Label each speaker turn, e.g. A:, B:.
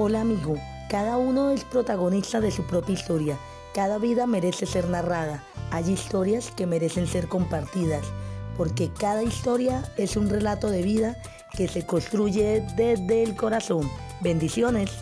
A: Hola amigo, cada uno es protagonista de su propia historia. Cada vida merece ser narrada. Hay historias que merecen ser compartidas, porque cada historia es un relato de vida que se construye desde el corazón. Bendiciones.